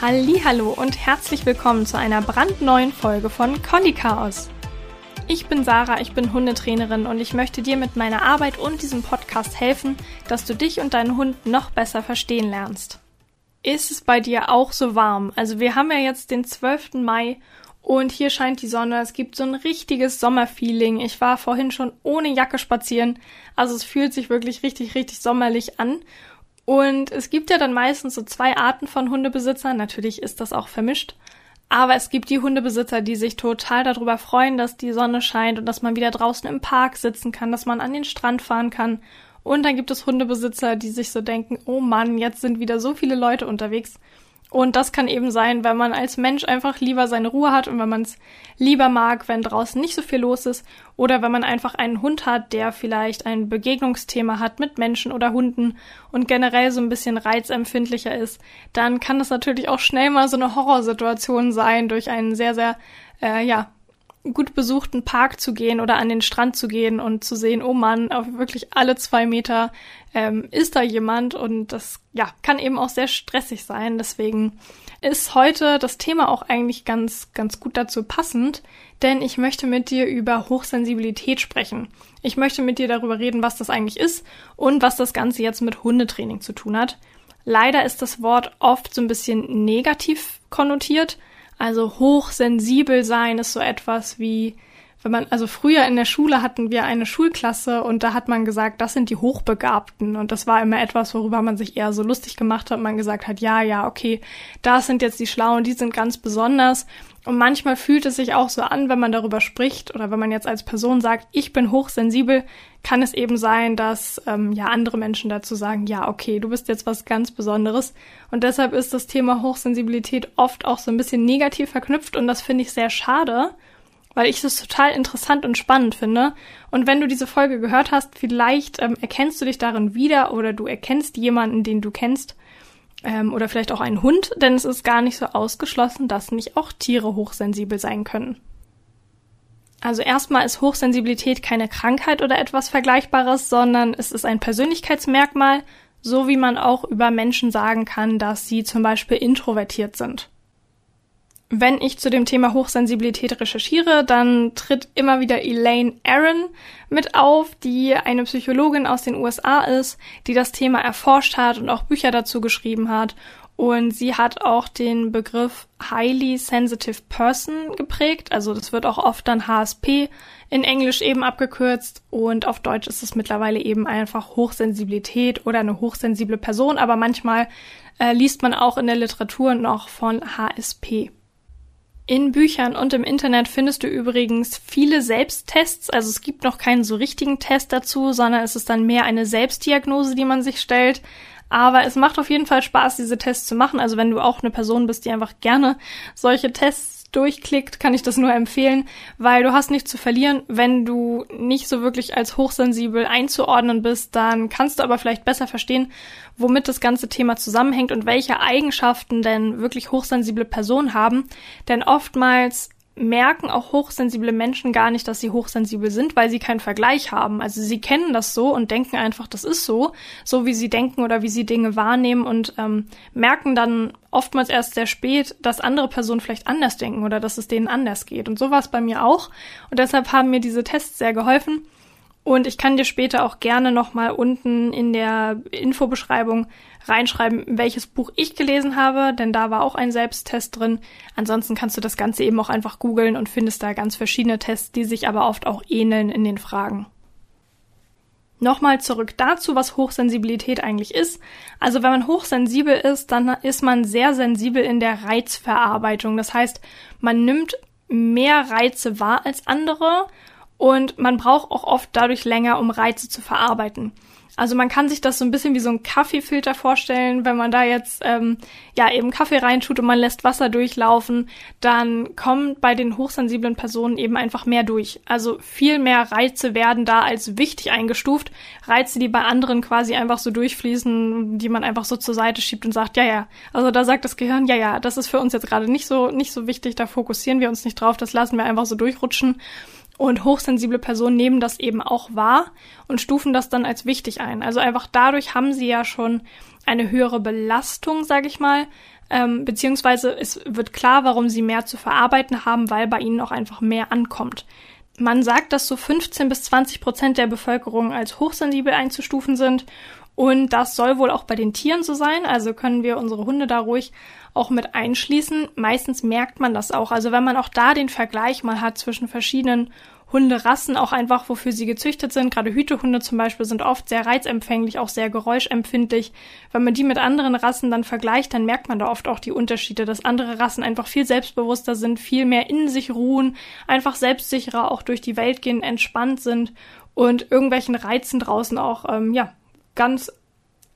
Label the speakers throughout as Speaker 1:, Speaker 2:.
Speaker 1: Hallo und herzlich willkommen zu einer brandneuen Folge von Collie Chaos. Ich bin Sarah, ich bin Hundetrainerin und ich möchte dir mit meiner Arbeit und diesem Podcast helfen, dass du dich und deinen Hund noch besser verstehen lernst. Ist es bei dir auch so warm? Also wir haben ja jetzt den 12. Mai und hier scheint die Sonne. Es gibt so ein richtiges Sommerfeeling. Ich war vorhin schon ohne Jacke spazieren. Also es fühlt sich wirklich richtig, richtig sommerlich an. Und es gibt ja dann meistens so zwei Arten von Hundebesitzern. Natürlich ist das auch vermischt. Aber es gibt die Hundebesitzer, die sich total darüber freuen, dass die Sonne scheint und dass man wieder draußen im Park sitzen kann, dass man an den Strand fahren kann. Und dann gibt es Hundebesitzer, die sich so denken, oh Mann, jetzt sind wieder so viele Leute unterwegs. Und das kann eben sein, wenn man als Mensch einfach lieber seine Ruhe hat und wenn man es lieber mag, wenn draußen nicht so viel los ist oder wenn man einfach einen Hund hat, der vielleicht ein Begegnungsthema hat mit Menschen oder Hunden und generell so ein bisschen reizempfindlicher ist, dann kann das natürlich auch schnell mal so eine Horrorsituation sein durch einen sehr, sehr, äh, ja, gut besuchten Park zu gehen oder an den Strand zu gehen und zu sehen, oh Mann, auf wirklich alle zwei Meter ähm, ist da jemand und das ja kann eben auch sehr stressig sein. Deswegen ist heute das Thema auch eigentlich ganz ganz gut dazu passend, denn ich möchte mit dir über Hochsensibilität sprechen. Ich möchte mit dir darüber reden, was das eigentlich ist und was das Ganze jetzt mit Hundetraining zu tun hat. Leider ist das Wort oft so ein bisschen negativ konnotiert. Also hochsensibel sein ist so etwas wie wenn man, also früher in der Schule hatten wir eine Schulklasse und da hat man gesagt, das sind die Hochbegabten. Und das war immer etwas, worüber man sich eher so lustig gemacht hat. Man gesagt hat, ja, ja, okay, das sind jetzt die Schlauen, die sind ganz besonders. Und manchmal fühlt es sich auch so an, wenn man darüber spricht oder wenn man jetzt als Person sagt, ich bin hochsensibel, kann es eben sein, dass ähm, ja andere Menschen dazu sagen, ja, okay, du bist jetzt was ganz Besonderes. Und deshalb ist das Thema Hochsensibilität oft auch so ein bisschen negativ verknüpft und das finde ich sehr schade weil ich das total interessant und spannend finde. Und wenn du diese Folge gehört hast, vielleicht ähm, erkennst du dich darin wieder oder du erkennst jemanden, den du kennst ähm, oder vielleicht auch einen Hund, denn es ist gar nicht so ausgeschlossen, dass nicht auch Tiere hochsensibel sein können. Also erstmal ist Hochsensibilität keine Krankheit oder etwas Vergleichbares, sondern es ist ein Persönlichkeitsmerkmal, so wie man auch über Menschen sagen kann, dass sie zum Beispiel introvertiert sind. Wenn ich zu dem Thema Hochsensibilität recherchiere, dann tritt immer wieder Elaine Aaron mit auf, die eine Psychologin aus den USA ist, die das Thema erforscht hat und auch Bücher dazu geschrieben hat. Und sie hat auch den Begriff Highly Sensitive Person geprägt. Also das wird auch oft dann HSP in Englisch eben abgekürzt. Und auf Deutsch ist es mittlerweile eben einfach Hochsensibilität oder eine hochsensible Person. Aber manchmal äh, liest man auch in der Literatur noch von HSP. In Büchern und im Internet findest du übrigens viele Selbsttests. Also es gibt noch keinen so richtigen Test dazu, sondern es ist dann mehr eine Selbstdiagnose, die man sich stellt. Aber es macht auf jeden Fall Spaß, diese Tests zu machen. Also wenn du auch eine Person bist, die einfach gerne solche Tests durchklickt, kann ich das nur empfehlen, weil du hast nichts zu verlieren. Wenn du nicht so wirklich als hochsensibel einzuordnen bist, dann kannst du aber vielleicht besser verstehen, womit das ganze Thema zusammenhängt und welche Eigenschaften denn wirklich hochsensible Personen haben. Denn oftmals merken auch hochsensible Menschen gar nicht, dass sie hochsensibel sind, weil sie keinen Vergleich haben. Also sie kennen das so und denken einfach, das ist so, so wie sie denken oder wie sie Dinge wahrnehmen und ähm, merken dann oftmals erst sehr spät, dass andere Personen vielleicht anders denken oder dass es denen anders geht. Und so war es bei mir auch. Und deshalb haben mir diese Tests sehr geholfen. Und ich kann dir später auch gerne nochmal unten in der Infobeschreibung reinschreiben, welches Buch ich gelesen habe, denn da war auch ein Selbsttest drin. Ansonsten kannst du das Ganze eben auch einfach googeln und findest da ganz verschiedene Tests, die sich aber oft auch ähneln in den Fragen. Nochmal zurück dazu, was Hochsensibilität eigentlich ist. Also wenn man hochsensibel ist, dann ist man sehr sensibel in der Reizverarbeitung. Das heißt, man nimmt mehr Reize wahr als andere und man braucht auch oft dadurch länger, um Reize zu verarbeiten. Also man kann sich das so ein bisschen wie so ein Kaffeefilter vorstellen, wenn man da jetzt ähm, ja eben Kaffee reintut und man lässt Wasser durchlaufen, dann kommt bei den hochsensiblen Personen eben einfach mehr durch. Also viel mehr Reize werden da als wichtig eingestuft. Reize, die bei anderen quasi einfach so durchfließen, die man einfach so zur Seite schiebt und sagt, ja, ja. Also da sagt das Gehirn, ja, ja, das ist für uns jetzt gerade nicht so nicht so wichtig, da fokussieren wir uns nicht drauf, das lassen wir einfach so durchrutschen. Und hochsensible Personen nehmen das eben auch wahr und stufen das dann als wichtig ein. Also einfach dadurch haben sie ja schon eine höhere Belastung, sage ich mal, ähm, beziehungsweise es wird klar, warum sie mehr zu verarbeiten haben, weil bei ihnen auch einfach mehr ankommt. Man sagt, dass so 15 bis 20 Prozent der Bevölkerung als hochsensibel einzustufen sind und das soll wohl auch bei den Tieren so sein. Also können wir unsere Hunde da ruhig auch mit einschließen. Meistens merkt man das auch. Also wenn man auch da den Vergleich mal hat zwischen verschiedenen Hunderassen, auch einfach wofür sie gezüchtet sind. Gerade Hütehunde zum Beispiel sind oft sehr reizempfänglich, auch sehr geräuschempfindlich. Wenn man die mit anderen Rassen dann vergleicht, dann merkt man da oft auch die Unterschiede, dass andere Rassen einfach viel selbstbewusster sind, viel mehr in sich ruhen, einfach selbstsicherer auch durch die Welt gehen, entspannt sind und irgendwelchen Reizen draußen auch ähm, ja ganz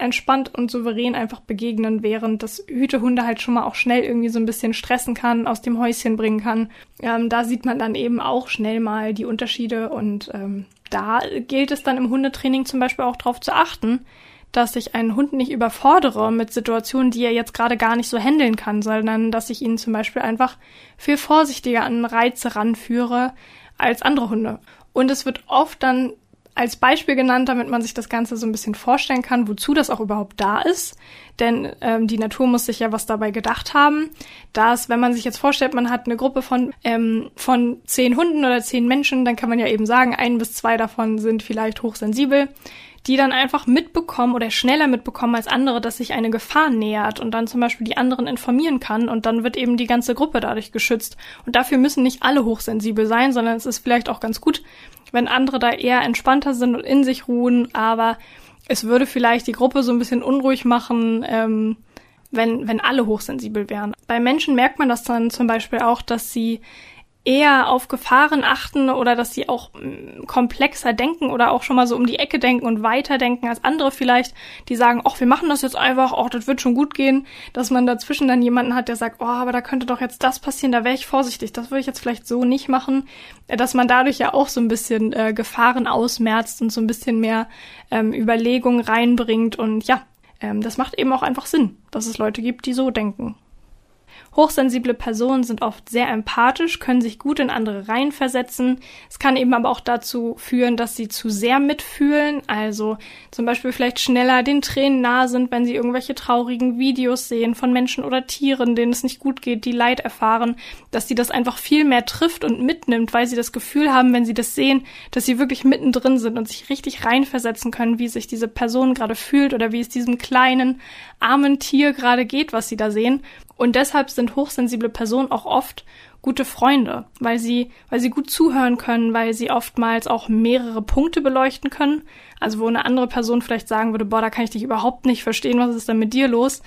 Speaker 1: entspannt und souverän einfach begegnen, während das Hütehunde halt schon mal auch schnell irgendwie so ein bisschen stressen kann, aus dem Häuschen bringen kann. Ähm, da sieht man dann eben auch schnell mal die Unterschiede und ähm, da gilt es dann im Hundetraining zum Beispiel auch darauf zu achten, dass ich einen Hund nicht überfordere mit Situationen, die er jetzt gerade gar nicht so handeln kann, sondern dass ich ihn zum Beispiel einfach viel vorsichtiger an Reize ranführe als andere Hunde. Und es wird oft dann als Beispiel genannt, damit man sich das Ganze so ein bisschen vorstellen kann, wozu das auch überhaupt da ist. Denn ähm, die Natur muss sich ja was dabei gedacht haben. Dass, wenn man sich jetzt vorstellt, man hat eine Gruppe von, ähm, von zehn Hunden oder zehn Menschen, dann kann man ja eben sagen, ein bis zwei davon sind vielleicht hochsensibel die dann einfach mitbekommen oder schneller mitbekommen als andere, dass sich eine Gefahr nähert und dann zum Beispiel die anderen informieren kann und dann wird eben die ganze Gruppe dadurch geschützt. Und dafür müssen nicht alle hochsensibel sein, sondern es ist vielleicht auch ganz gut, wenn andere da eher entspannter sind und in sich ruhen, aber es würde vielleicht die Gruppe so ein bisschen unruhig machen, ähm, wenn, wenn alle hochsensibel wären. Bei Menschen merkt man das dann zum Beispiel auch, dass sie eher auf Gefahren achten oder dass sie auch mm, komplexer denken oder auch schon mal so um die Ecke denken und weiter denken als andere vielleicht, die sagen, ach, wir machen das jetzt einfach, ach, das wird schon gut gehen, dass man dazwischen dann jemanden hat, der sagt, oh, aber da könnte doch jetzt das passieren, da wäre ich vorsichtig, das würde ich jetzt vielleicht so nicht machen, dass man dadurch ja auch so ein bisschen äh, Gefahren ausmerzt und so ein bisschen mehr ähm, Überlegung reinbringt und ja, ähm, das macht eben auch einfach Sinn, dass es Leute gibt, die so denken. Hochsensible Personen sind oft sehr empathisch, können sich gut in andere reinversetzen. Es kann eben aber auch dazu führen, dass sie zu sehr mitfühlen, also zum Beispiel vielleicht schneller den Tränen nahe sind, wenn sie irgendwelche traurigen Videos sehen von Menschen oder Tieren, denen es nicht gut geht, die Leid erfahren, dass sie das einfach viel mehr trifft und mitnimmt, weil sie das Gefühl haben, wenn sie das sehen, dass sie wirklich mittendrin sind und sich richtig reinversetzen können, wie sich diese Person gerade fühlt oder wie es diesem kleinen, armen Tier gerade geht, was sie da sehen. Und deshalb sind hochsensible Personen auch oft gute Freunde, weil sie, weil sie gut zuhören können, weil sie oftmals auch mehrere Punkte beleuchten können. Also wo eine andere Person vielleicht sagen würde, boah, da kann ich dich überhaupt nicht verstehen, was ist denn mit dir los?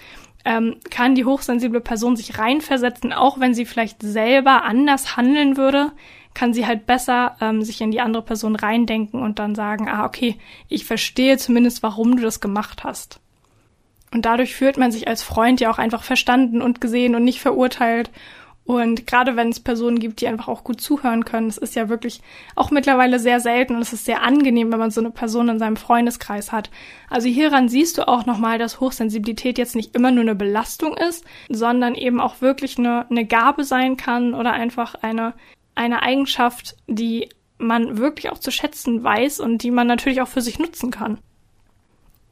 Speaker 1: Ähm, kann die hochsensible Person sich reinversetzen, auch wenn sie vielleicht selber anders handeln würde, kann sie halt besser ähm, sich in die andere Person reindenken und dann sagen, ah, okay, ich verstehe zumindest, warum du das gemacht hast. Und dadurch fühlt man sich als Freund ja auch einfach verstanden und gesehen und nicht verurteilt. Und gerade wenn es Personen gibt, die einfach auch gut zuhören können, das ist ja wirklich auch mittlerweile sehr selten und es ist sehr angenehm, wenn man so eine Person in seinem Freundeskreis hat. Also hieran siehst du auch nochmal, dass Hochsensibilität jetzt nicht immer nur eine Belastung ist, sondern eben auch wirklich eine, eine Gabe sein kann oder einfach eine, eine Eigenschaft, die man wirklich auch zu schätzen weiß und die man natürlich auch für sich nutzen kann.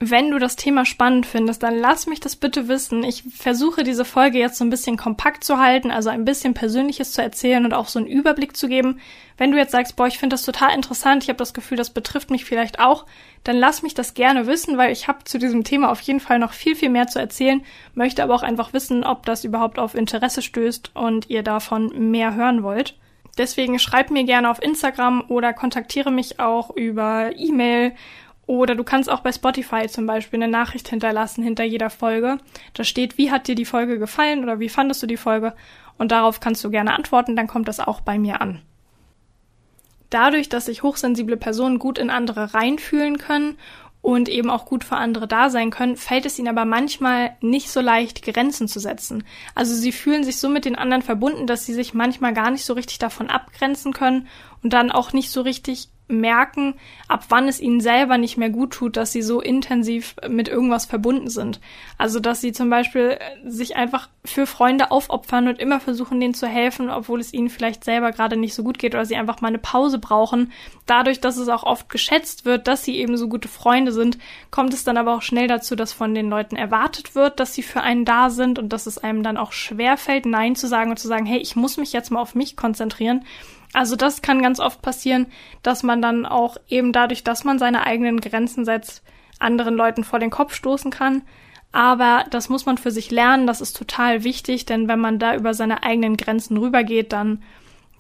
Speaker 1: Wenn du das Thema spannend findest, dann lass mich das bitte wissen. Ich versuche diese Folge jetzt so ein bisschen kompakt zu halten, also ein bisschen Persönliches zu erzählen und auch so einen Überblick zu geben. Wenn du jetzt sagst, boah, ich finde das total interessant, ich habe das Gefühl, das betrifft mich vielleicht auch, dann lass mich das gerne wissen, weil ich habe zu diesem Thema auf jeden Fall noch viel, viel mehr zu erzählen, möchte aber auch einfach wissen, ob das überhaupt auf Interesse stößt und ihr davon mehr hören wollt. Deswegen schreib mir gerne auf Instagram oder kontaktiere mich auch über E-Mail oder du kannst auch bei Spotify zum Beispiel eine Nachricht hinterlassen hinter jeder Folge. Da steht, wie hat dir die Folge gefallen oder wie fandest du die Folge? Und darauf kannst du gerne antworten, dann kommt das auch bei mir an. Dadurch, dass sich hochsensible Personen gut in andere reinfühlen können und eben auch gut für andere da sein können, fällt es ihnen aber manchmal nicht so leicht, Grenzen zu setzen. Also sie fühlen sich so mit den anderen verbunden, dass sie sich manchmal gar nicht so richtig davon abgrenzen können und dann auch nicht so richtig merken, ab wann es ihnen selber nicht mehr gut tut, dass sie so intensiv mit irgendwas verbunden sind. Also, dass sie zum Beispiel sich einfach für Freunde aufopfern und immer versuchen, denen zu helfen, obwohl es ihnen vielleicht selber gerade nicht so gut geht oder sie einfach mal eine Pause brauchen. Dadurch, dass es auch oft geschätzt wird, dass sie eben so gute Freunde sind, kommt es dann aber auch schnell dazu, dass von den Leuten erwartet wird, dass sie für einen da sind und dass es einem dann auch schwerfällt, Nein zu sagen und zu sagen, hey, ich muss mich jetzt mal auf mich konzentrieren also das kann ganz oft passieren, dass man dann auch eben dadurch, dass man seine eigenen Grenzen setzt, anderen Leuten vor den Kopf stoßen kann. Aber das muss man für sich lernen, das ist total wichtig, denn wenn man da über seine eigenen Grenzen rübergeht, dann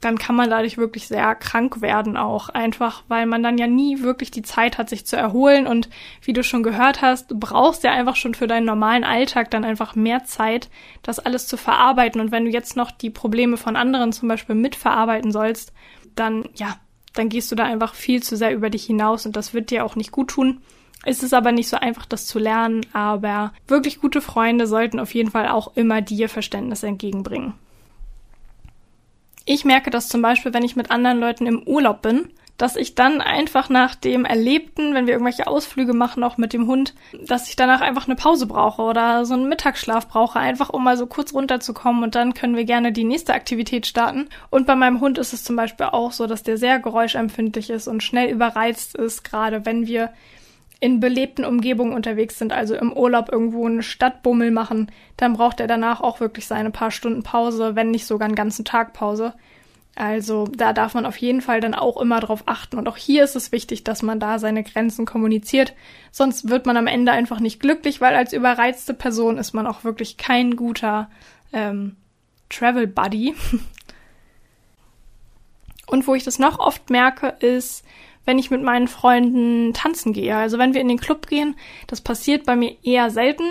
Speaker 1: dann kann man dadurch wirklich sehr krank werden auch. Einfach, weil man dann ja nie wirklich die Zeit hat, sich zu erholen. Und wie du schon gehört hast, du brauchst ja einfach schon für deinen normalen Alltag dann einfach mehr Zeit, das alles zu verarbeiten. Und wenn du jetzt noch die Probleme von anderen zum Beispiel mitverarbeiten sollst, dann, ja, dann gehst du da einfach viel zu sehr über dich hinaus und das wird dir auch nicht gut tun. Es ist aber nicht so einfach, das zu lernen, aber wirklich gute Freunde sollten auf jeden Fall auch immer dir Verständnis entgegenbringen. Ich merke das zum Beispiel, wenn ich mit anderen Leuten im Urlaub bin, dass ich dann einfach nach dem Erlebten, wenn wir irgendwelche Ausflüge machen, auch mit dem Hund, dass ich danach einfach eine Pause brauche oder so einen Mittagsschlaf brauche, einfach um mal so kurz runterzukommen und dann können wir gerne die nächste Aktivität starten. Und bei meinem Hund ist es zum Beispiel auch so, dass der sehr geräuschempfindlich ist und schnell überreizt ist, gerade wenn wir in belebten Umgebungen unterwegs sind, also im Urlaub irgendwo einen Stadtbummel machen, dann braucht er danach auch wirklich seine paar Stunden Pause, wenn nicht sogar einen ganzen Tag Pause. Also da darf man auf jeden Fall dann auch immer drauf achten. Und auch hier ist es wichtig, dass man da seine Grenzen kommuniziert. Sonst wird man am Ende einfach nicht glücklich, weil als überreizte Person ist man auch wirklich kein guter ähm, Travel Buddy. Und wo ich das noch oft merke, ist, wenn ich mit meinen Freunden tanzen gehe. Also wenn wir in den Club gehen, das passiert bei mir eher selten.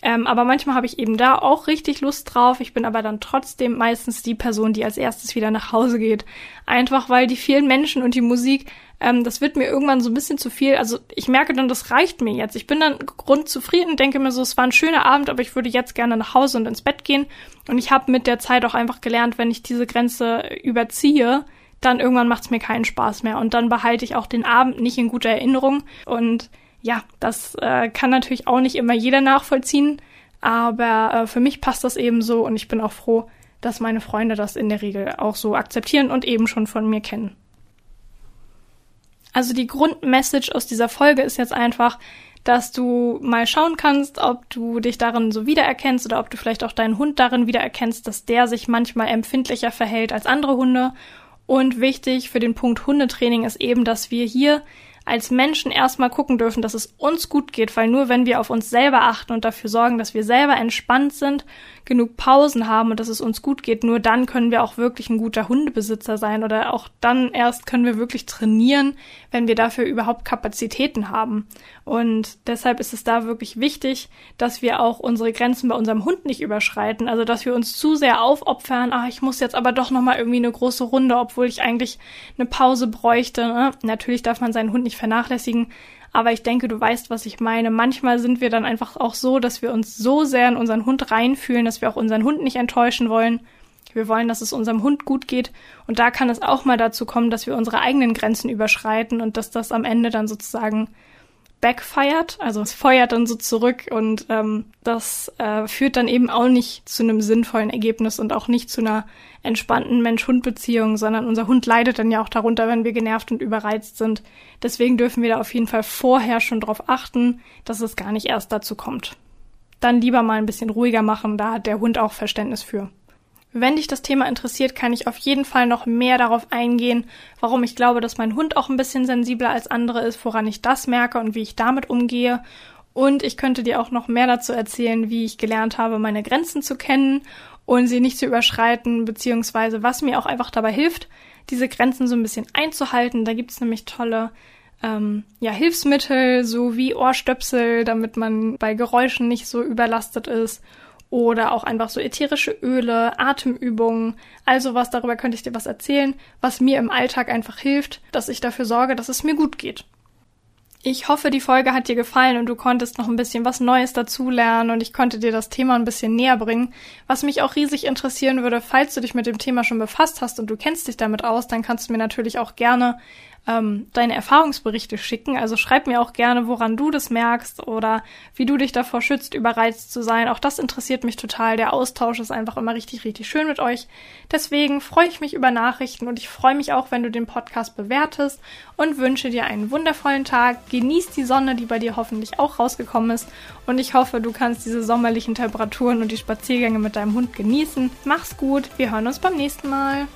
Speaker 1: Ähm, aber manchmal habe ich eben da auch richtig Lust drauf. Ich bin aber dann trotzdem meistens die Person, die als erstes wieder nach Hause geht. Einfach weil die vielen Menschen und die Musik, ähm, das wird mir irgendwann so ein bisschen zu viel. Also ich merke dann, das reicht mir jetzt. Ich bin dann grundzufrieden, denke mir so, es war ein schöner Abend, aber ich würde jetzt gerne nach Hause und ins Bett gehen. Und ich habe mit der Zeit auch einfach gelernt, wenn ich diese Grenze überziehe, dann irgendwann macht es mir keinen Spaß mehr und dann behalte ich auch den Abend nicht in guter Erinnerung. Und ja, das äh, kann natürlich auch nicht immer jeder nachvollziehen, aber äh, für mich passt das eben so und ich bin auch froh, dass meine Freunde das in der Regel auch so akzeptieren und eben schon von mir kennen. Also die Grundmessage aus dieser Folge ist jetzt einfach, dass du mal schauen kannst, ob du dich darin so wiedererkennst oder ob du vielleicht auch deinen Hund darin wiedererkennst, dass der sich manchmal empfindlicher verhält als andere Hunde und wichtig für den Punkt Hundetraining ist eben, dass wir hier als Menschen erstmal gucken dürfen, dass es uns gut geht, weil nur wenn wir auf uns selber achten und dafür sorgen, dass wir selber entspannt sind, genug Pausen haben und dass es uns gut geht, nur dann können wir auch wirklich ein guter Hundebesitzer sein oder auch dann erst können wir wirklich trainieren, wenn wir dafür überhaupt Kapazitäten haben. Und deshalb ist es da wirklich wichtig, dass wir auch unsere Grenzen bei unserem Hund nicht überschreiten, also dass wir uns zu sehr aufopfern, ach, ich muss jetzt aber doch noch mal irgendwie eine große Runde, obwohl ich eigentlich eine Pause bräuchte. Ne? Natürlich darf man seinen Hund nicht vernachlässigen, aber ich denke, du weißt, was ich meine. Manchmal sind wir dann einfach auch so, dass wir uns so sehr in unseren Hund reinfühlen, dass wir auch unseren Hund nicht enttäuschen wollen. Wir wollen, dass es unserem Hund gut geht. Und da kann es auch mal dazu kommen, dass wir unsere eigenen Grenzen überschreiten und dass das am Ende dann sozusagen backfeiert, also es feuert dann so zurück und ähm, das äh, führt dann eben auch nicht zu einem sinnvollen Ergebnis und auch nicht zu einer entspannten Mensch-Hund-Beziehung, sondern unser Hund leidet dann ja auch darunter, wenn wir genervt und überreizt sind. Deswegen dürfen wir da auf jeden Fall vorher schon drauf achten, dass es gar nicht erst dazu kommt. Dann lieber mal ein bisschen ruhiger machen, da hat der Hund auch Verständnis für. Wenn dich das Thema interessiert, kann ich auf jeden Fall noch mehr darauf eingehen, warum ich glaube, dass mein Hund auch ein bisschen sensibler als andere ist, woran ich das merke und wie ich damit umgehe. Und ich könnte dir auch noch mehr dazu erzählen, wie ich gelernt habe, meine Grenzen zu kennen und sie nicht zu überschreiten, beziehungsweise was mir auch einfach dabei hilft, diese Grenzen so ein bisschen einzuhalten. Da gibt's nämlich tolle ähm, ja, Hilfsmittel, so wie Ohrstöpsel, damit man bei Geräuschen nicht so überlastet ist oder auch einfach so ätherische Öle, Atemübungen, also was darüber könnte ich dir was erzählen, was mir im Alltag einfach hilft, dass ich dafür sorge, dass es mir gut geht. Ich hoffe, die Folge hat dir gefallen und du konntest noch ein bisschen was Neues dazulernen und ich konnte dir das Thema ein bisschen näher bringen. Was mich auch riesig interessieren würde, falls du dich mit dem Thema schon befasst hast und du kennst dich damit aus, dann kannst du mir natürlich auch gerne ähm, deine Erfahrungsberichte schicken. Also schreib mir auch gerne, woran du das merkst oder wie du dich davor schützt, überreizt zu sein. Auch das interessiert mich total. Der Austausch ist einfach immer richtig, richtig schön mit euch. Deswegen freue ich mich über Nachrichten und ich freue mich auch, wenn du den Podcast bewertest und wünsche dir einen wundervollen Tag. Genieß die Sonne, die bei dir hoffentlich auch rausgekommen ist. Und ich hoffe, du kannst diese sommerlichen Temperaturen und die Spaziergänge mit deinem Hund genießen. Mach's gut. Wir hören uns beim nächsten Mal.